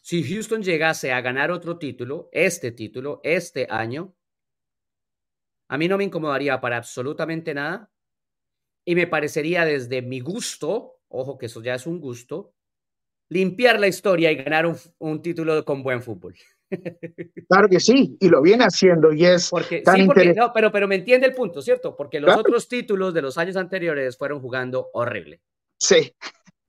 si Houston llegase a ganar otro título, este título, este año, a mí no me incomodaría para absolutamente nada y me parecería desde mi gusto, ojo que eso ya es un gusto, limpiar la historia y ganar un, título con buen fútbol. Claro que sí, y lo viene haciendo y es porque, sí, no, pero, pero me entiende el punto, ¿cierto? Porque los otros títulos de los años anteriores fueron jugando horrible. Sí.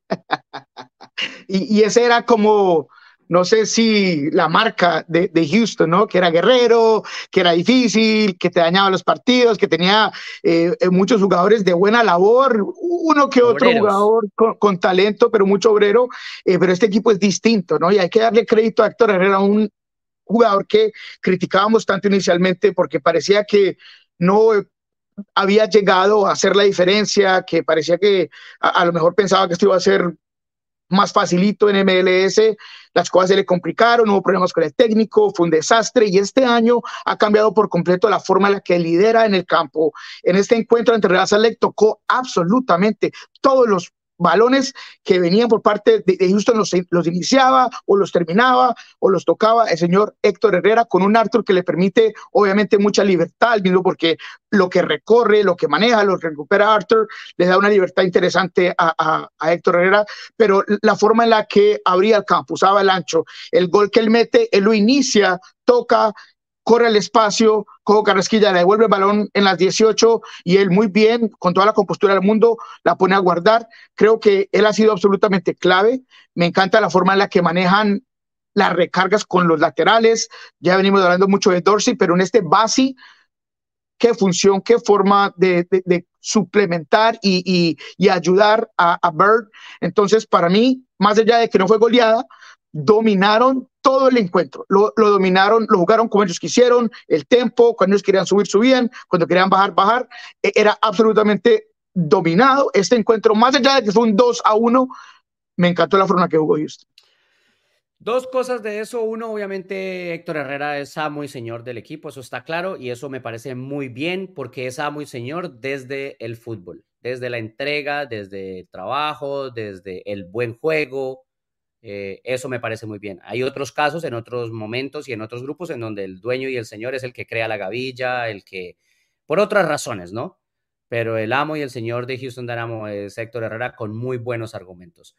y, y ese era como, no sé si la marca de, Houston, ¿no? Que era guerrero, que era difícil, que te dañaba los partidos, que tenía eh, eh, muchos jugadores de buena labor, uno que otro jugador con, talento, pero mucho obrero, eh, pero este equipo es distinto, ¿no? Y hay que darle crédito a Héctor Herrera, un jugador que criticábamos tanto inicialmente porque parecía que no había llegado a hacer la diferencia, que parecía que a, lo mejor pensaba que esto iba a ser más facilito en MLS, las cosas se le complicaron, hubo problemas con el técnico, fue un desastre y este año ha cambiado por completo la forma en la que lidera en el campo. En este encuentro entre Real Salek tocó absolutamente todos los balones que venían por parte de, los, los, iniciaba o los terminaba o los tocaba el señor Héctor Herrera con un Arthur que le permite obviamente mucha libertad al mismo porque lo que recorre, lo que maneja, lo que recupera Arthur le da una libertad interesante a, a, Héctor Herrera, pero la forma en la que abría el campo, usaba el ancho, el gol que él mete, él lo inicia, toca, corre el espacio, Cojo Carrasquilla le devuelve el balón en las 18 y él muy bien, con toda la compostura del mundo, la pone a guardar. Creo que él ha sido absolutamente clave. Me encanta la forma en la que manejan las recargas con los laterales. Ya venimos hablando mucho de Dorsey, pero en este Basi, qué función, qué forma de, suplementar y, ayudar a, a Bird. Entonces, para mí, más allá de que no fue goleada, dominaron todo el encuentro. Lo, dominaron, lo jugaron como ellos quisieron, el tempo, cuando ellos querían subir, subían, cuando querían bajar, bajar. E, era absolutamente dominado este encuentro, más allá de que fue un 2 a 1, me encantó la forma que jugó Houston. Dos cosas de eso. Uno, obviamente, Héctor Herrera es amo y señor del equipo, eso está claro, y eso me parece muy bien porque es amo y señor desde el fútbol, desde la entrega, desde el trabajo, desde el buen juego, eh, eso me parece muy bien. Hay otros casos en otros momentos y en otros grupos en donde el dueño y el señor es el que crea la gavilla, el que, por otras razones, ¿no? pero el amo y el señor de Houston Dynamo es Héctor Herrera con muy buenos argumentos.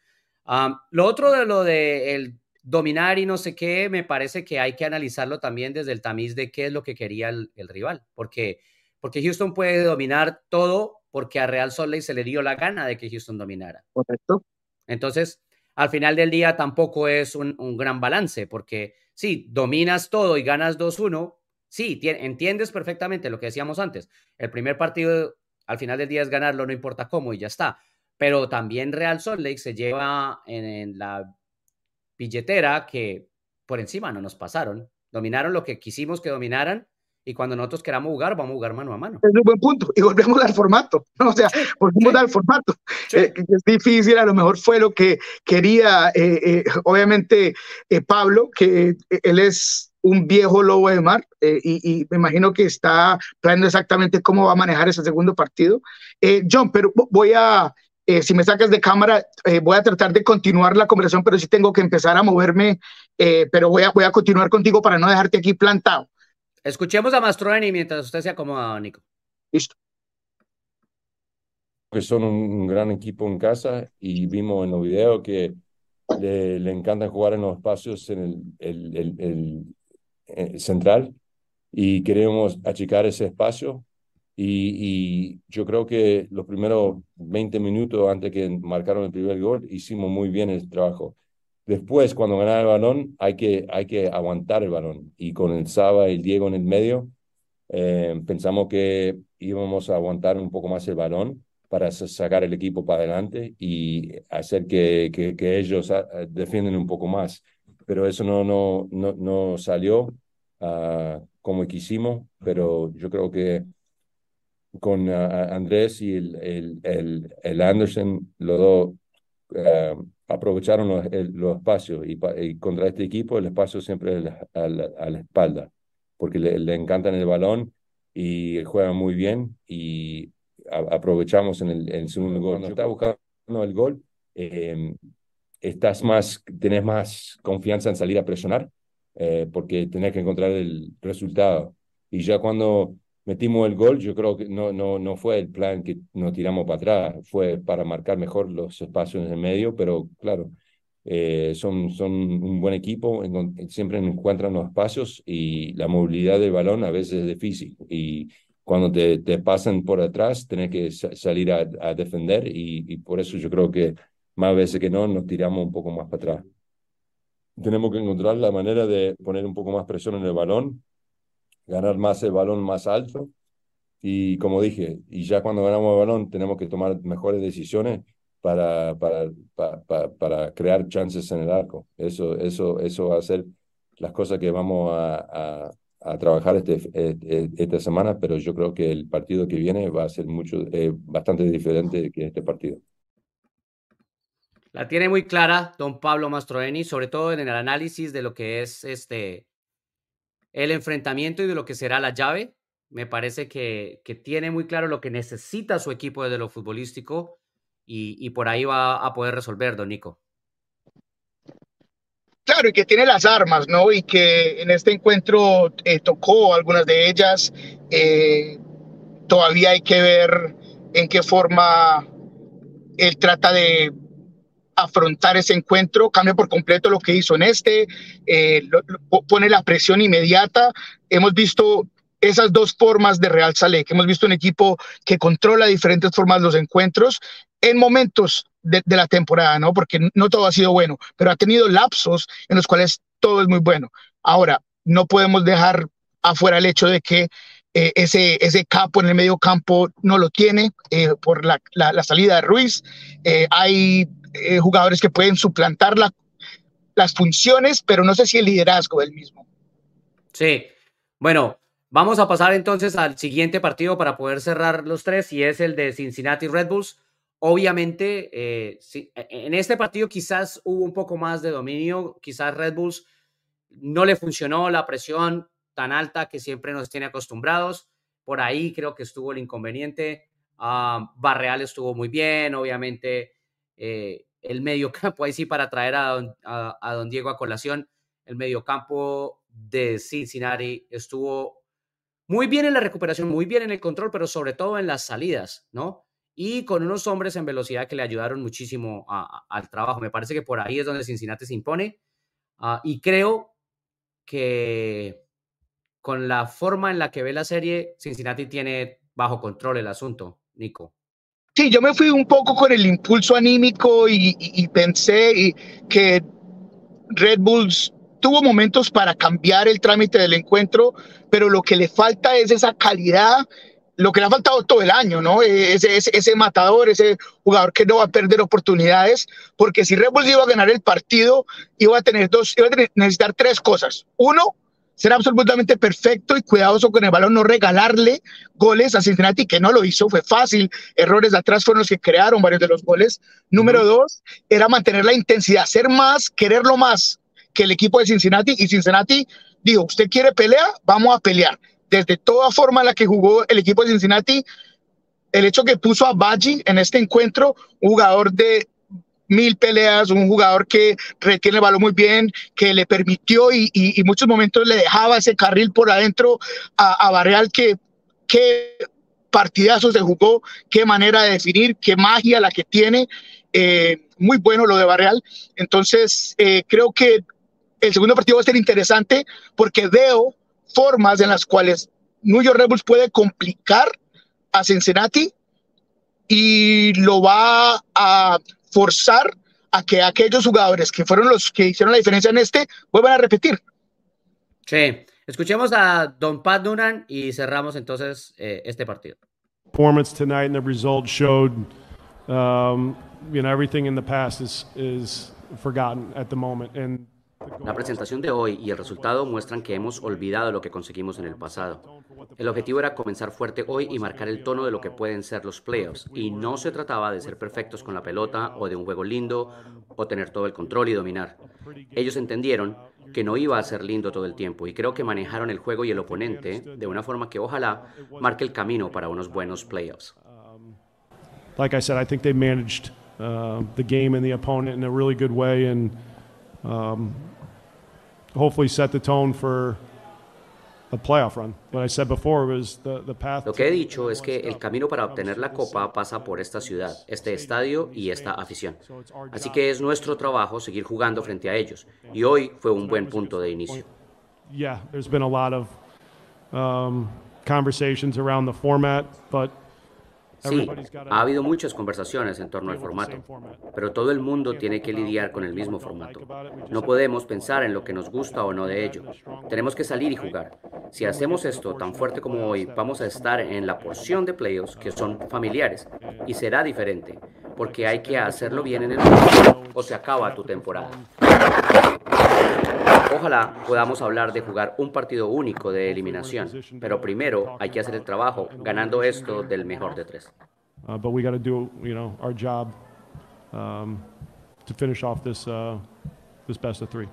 lo otro de lo de el dominar y no sé qué, me parece que hay que analizarlo también desde el tamiz de qué es lo que quería el, rival, porque, porque Houston puede dominar todo porque a Real Salt Lake se le dio la gana de que Houston dominara. Correcto. Entonces, al final del día tampoco es un, gran balance, porque si dominas todo y ganas 2-1, sí, entiendes perfectamente lo que decíamos antes. El primer partido al final del día es ganarlo, no importa cómo y ya está. Pero también Real Salt Lake se lleva en la billetera que por encima no nos pasaron. Dominaron lo que quisimos que dominaran y cuando nosotros queramos jugar, vamos a jugar mano a mano. Es un buen punto. Y volvemos al formato. O sea, volvemos al formato. Eh, es difícil, a lo mejor fue lo que quería, eh, eh, obviamente, Pablo, que él es un viejo lobo de mar y, y, me imagino que está planeando exactamente cómo va a manejar ese segundo partido. John, pero voy a, eh, si me sacas de cámara, eh, voy a tratar de continuar la conversación, pero sí tengo que empezar a moverme, eh, pero voy a, voy a continuar contigo para no dejarte aquí plantado. Escuchemos a Mastroeni mientras usted se acomoda, Nico. Listo. Que son un, gran equipo en casa y vimos en los videos que le, le encanta jugar en los espacios en el, el, el central y queremos achicar ese espacio y, yo creo que los primeros 20 minutos antes que marcaron el primer gol, hicimos muy bien el trabajo. Después, cuando ganar el balón, hay que, hay que aguantar el balón. Y con el Saba y el Diego en el medio, eh, pensamos que íbamos a aguantar un poco más el balón para sacar el equipo para adelante y hacer que, que, ellos ah, defienden un poco más. Pero eso no, no, no, no salió uh, como quisimos, pero yo creo que con Andrés y el, el, el, Anderson, los dos eh, aprovecharon los, los espacios y, contra este equipo el espacio siempre a la, a la, espalda, porque le, le, encantan el balón y juegan muy bien y aprovechamos en el, segundo gol. Cuando estás buscando el gol, em, estás más, tenés más confianza en salir a presionar eh, porque tenés que encontrar el resultado. Y ya cuando metimos el gol, yo creo que no, no, no fue el plan que nos tiramos para atrás, fue para marcar mejor los espacios en el medio, pero claro, eh, son, son un buen equipo, siempre encuentran los espacios y la movilidad del balón a veces es difícil. Y cuando te, te pasan por atrás, tenés que salir a, a defender y, y, por eso yo creo que más veces que no nos tiramos un poco más para atrás. Tenemos que encontrar la manera de poner un poco más presión en el balón ganar más el balón más alto. Y como dije, y ya cuando ganamos el balón tenemos que tomar mejores decisiones para, para, para, para crear chances en el arco. Eso, eso, eso va a ser las cosas que vamos a, a, trabajar este, e, e, esta semana, pero yo creo que el partido que viene va a ser mucho, eh, bastante diferente que este partido. La tiene muy clara don Pablo Mastroeni, sobre todo en el análisis de lo que es este el enfrentamiento y de lo que será la llave. Me parece que, que tiene muy claro lo que necesita su equipo desde lo futbolístico y, por ahí va a poder resolver, don Nico. Claro, y que tiene las armas, ¿no? Y que en este encuentro eh, tocó algunas de ellas. Eh, todavía hay que ver en qué forma él trata de afrontar ese encuentro, cambia por completo lo que hizo en este, eh, pone la presión inmediata. Hemos visto esas dos formas de Real Sale, que hemos visto un equipo que controla diferentes formas los encuentros en momentos de, la temporada, ¿no? Porque no todo ha sido bueno, pero ha tenido lapsos en los cuales todo es muy bueno. Ahora, no podemos dejar afuera el hecho de que eh, ese, ese capo en el medio campo no lo tiene eh, por la, la, salida de Ruiz. hay eh, jugadores que pueden suplantar las funciones, pero no sé si el liderazgo del mismo. Sí, bueno, vamos a pasar entonces al siguiente partido para poder cerrar los tres y es el de Cincinnati Red Bulls. Obviamente, eh, en este partido quizás hubo un poco más de dominio, quizás Red Bulls no le funcionó la presión tan alta que siempre nos tiene acostumbrados. Por ahí creo que estuvo el inconveniente. Uh, Barreal estuvo muy bien, obviamente eh, el mediocampo, ahí sí para traer a don, a, don, Diego a colación, el mediocampo de Cincinnati estuvo muy bien en la recuperación, muy bien en el control, pero sobre todo en las salidas, ¿no? Y con unos hombres en velocidad que le ayudaron muchísimo al trabajo. Me parece que por ahí es donde Cincinnati se impone. Ah, y creo que con la forma en la que ve la serie, Cincinnati tiene bajo control el asunto, Nico. Sí, yo me fui un poco con el impulso anímico y, pensé que Red Bulls tuvo momentos para cambiar el trámite del encuentro, pero lo que le falta es esa calidad, lo que le ha faltado todo el año, ¿no? Ese, ese, matador, ese jugador que no va a perder oportunidades, porque si Red Bulls iba a ganar el partido, iba a tener dos, iba a necesitar tres cosas. Uno, ser absolutamente perfecto y cuidadoso con el balón, no regalarle goles a Cincinnati, que no lo hizo, fue fácil, errores de atrás fueron los que crearon varios de los goles. Número dos, era mantener la intensidad, ser más, quererlo más que el equipo de Cincinnati, y Cincinnati dijo, usted quiere pelea, vamos a pelear. Desde toda forma en la que jugó el equipo de Cincinnati, el hecho que puso a Baggi en este encuentro, jugador de mil peleas, un jugador que retiene el balón muy bien, que le permitió y, y, muchos momentos le dejaba ese carril por adentro a, Barreal que, que partidazos se jugó, qué manera de definir, qué magia la que tiene. Eh, muy bueno lo de Barreal. Entonces, eh, creo que el segundo partido va a ser interesante porque veo formas en las cuales New York Red Bulls puede complicar a Cincinnati y lo va a forzar a que aquellos jugadores que fueron los que hicieron la diferencia en este vuelvan a repetir. Sí, escuchemos a Don Pat Dunan y cerramos entonces eh, este partido. Performance tonight and the result showed, um, you know, everything in the past is is forgotten at the moment and la presentación de hoy y el resultado muestran que hemos olvidado lo que conseguimos en el pasado. El objetivo era comenzar fuerte hoy y marcar el tono de lo que pueden ser los playoffs, y no se trataba de ser perfectos con la pelota o de un juego lindo o tener todo el control y dominar. Ellos entendieron que no iba a ser lindo todo el tiempo y creo que manejaron el juego y el oponente de una forma que ojalá marque el camino para unos buenos playoffs. Like I said, I think they managed uh, the game and the opponent in a really good way and um, hopefully set the tone for a playoff run. What I said before was the, the path Lo que he dicho es que el camino para obtener la copa pasa por esta ciudad, este estadio y esta afición. Así que es nuestro trabajo seguir jugando frente a ellos. Y hoy fue un buen punto de inicio. Yeah, there's been a lot of um, conversations around the format, but Sí, ha habido muchas conversaciones en torno al formato, pero todo el mundo tiene que lidiar con el mismo formato. No podemos pensar en lo que nos gusta o no de ello. Tenemos que salir y jugar. Si hacemos esto tan fuerte como hoy, vamos a estar en la porción de playoffs que son familiares y será diferente, porque hay que hacerlo bien en el o se acaba tu temporada. Ojalá podamos hablar de jugar un partido único de eliminación, pero primero hay que hacer el trabajo ganando esto del mejor de tres. Uh, but we got to do, you know, our job um, to finish off this uh, this best of three.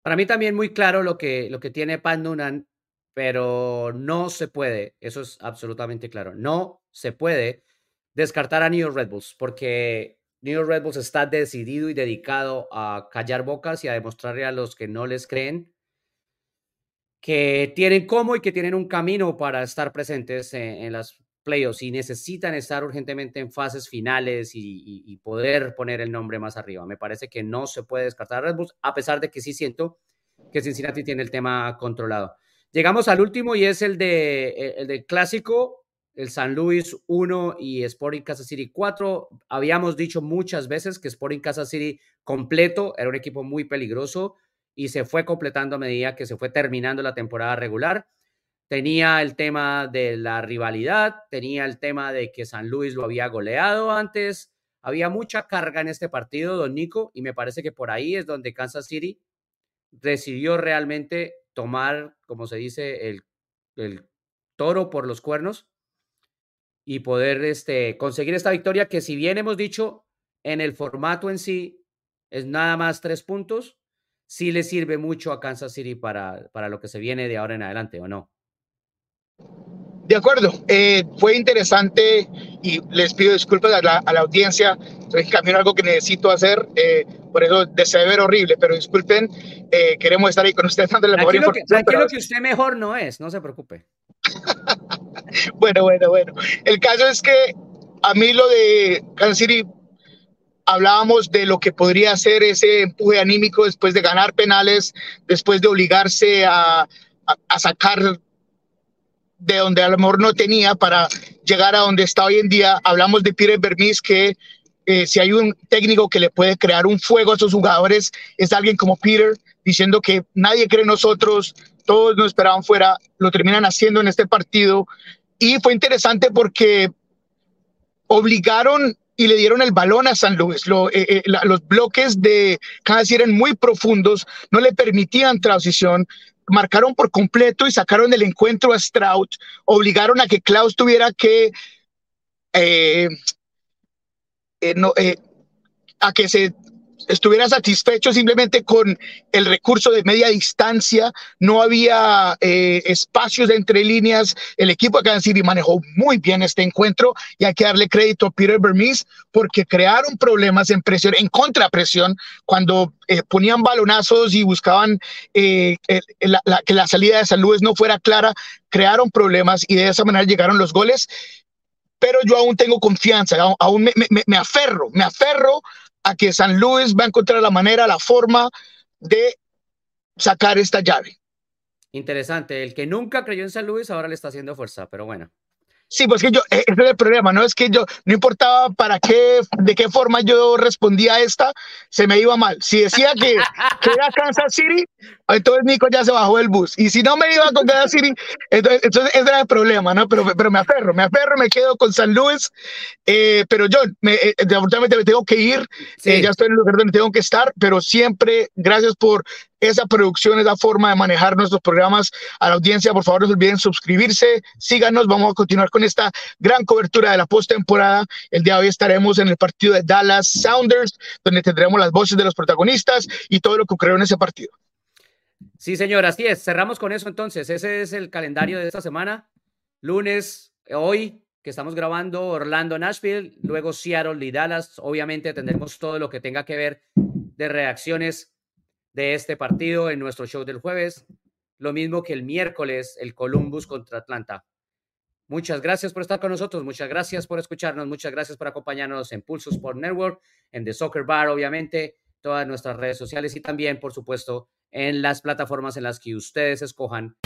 Para mí también muy claro lo que lo que tiene Pan Noonan, pero no se puede, eso es absolutamente claro, no se puede descartar a New York Red Bulls porque New York Red Bulls está decidido y dedicado a callar bocas y a demostrarle a los que no les creen que tienen cómo y que tienen un camino para estar presentes en, las playoffs y necesitan estar urgentemente en fases finales y, poder poner el nombre más arriba. Me parece que no se puede descartar a Red Bulls, a pesar de que sí siento que Cincinnati tiene el tema controlado. Llegamos al último y es el de el del clásico el San Luis 1 y Sporting Kansas City 4. Habíamos dicho muchas veces que Sporting Kansas City completo era un equipo muy peligroso y se fue completando a medida que se fue terminando la temporada regular. Tenía el tema de la rivalidad, tenía el tema de que San Luis lo había goleado antes. Había mucha carga en este partido, don Nico, y me parece que por ahí es donde Kansas City decidió realmente tomar, como se dice, el, el toro por los cuernos y poder este, conseguir esta victoria que si bien hemos dicho en el formato en sí es nada más tres puntos, sí le sirve mucho a Kansas City para, para lo que se viene de ahora en adelante, ¿o no? De acuerdo, eh, fue interesante y les pido disculpas a la, a la audiencia, soy camino algo que necesito hacer, eh, por eso deseé ver horrible, pero disculpen, eh, queremos estar ahí con ustedes dándole la mejor información. Que, que usted mejor no es, no se preocupe. bueno, bueno, bueno. El caso es que a mí lo de Kansas City hablábamos de lo que podría ser ese empuje anímico después de ganar penales, después de obligarse a, sacar de donde a lo mejor no tenía para llegar a donde está hoy en día. Hablamos de Peter Bermis que eh, si hay un técnico que le puede crear un fuego a esos jugadores, es alguien como Peter, diciendo que nadie cree en nosotros, todos nos esperaban fuera, lo terminan haciendo en este partido. Y fue interesante porque obligaron y le dieron el balón a San Luis. Eh, eh, los bloques de Kansas eran muy profundos, no le permitían transición, marcaron por completo y sacaron del encuentro a Stroud, obligaron a que Klaus tuviera que eh, a que se estuviera satisfecho simplemente con el recurso de media distancia, no había eh, espacios entre líneas, el equipo de Kansas City manejó muy bien este encuentro y hay que darle crédito a Peter Bermise porque crearon problemas en presión, en contrapresión, cuando eh, ponían balonazos y buscaban eh, que la salida de San Luis no fuera clara, crearon problemas y de esa manera llegaron los goles. Pero yo aún tengo confianza, aún me, aferro, me aferro a que San Luis va a encontrar la manera, la forma de sacar esta llave. Interesante, el que nunca creyó en San Luis ahora le está haciendo fuerza, pero bueno. Sí, pues que yo, ese es el problema, ¿no? Es que yo, no importaba para qué, de qué forma yo respondía a esta, se me iba mal. Si decía que, que era Kansas City, entonces Nico ya se bajó del bus. Y si no me iba con Kansas City, entonces, entonces ese era el problema, ¿no? Pero, pero me aferro, me aferro, me quedo con San Luis. Eh, pero yo, me, eh, desafortunadamente me tengo que ir, eh, ya estoy en el lugar donde tengo que estar, pero siempre gracias por esa producción, esa forma de manejar nuestros programas a la audiencia. Por favor, no se olviden suscribirse, síganos, vamos a continuar con esta gran cobertura de la postemporada. El día de hoy estaremos en el partido de Dallas Sounders, donde tendremos las voces de los protagonistas y todo lo que ocurrió en ese partido. Sí, señor, así. Cerramos con eso entonces. Ese es el calendario de esta semana. Lunes, hoy que estamos grabando Orlando, Nashville, luego Seattle y Dallas. Obviamente tendremos todo lo que tenga que ver de reacciones de este partido en nuestro show del jueves. Lo mismo que el miércoles, el Columbus contra Atlanta. Muchas gracias por estar con nosotros, muchas gracias por escucharnos, muchas gracias por acompañarnos en Pulso Sport Network, en The Soccer Bar, obviamente, todas nuestras redes sociales y también, por supuesto, en las plataformas en las que ustedes escojan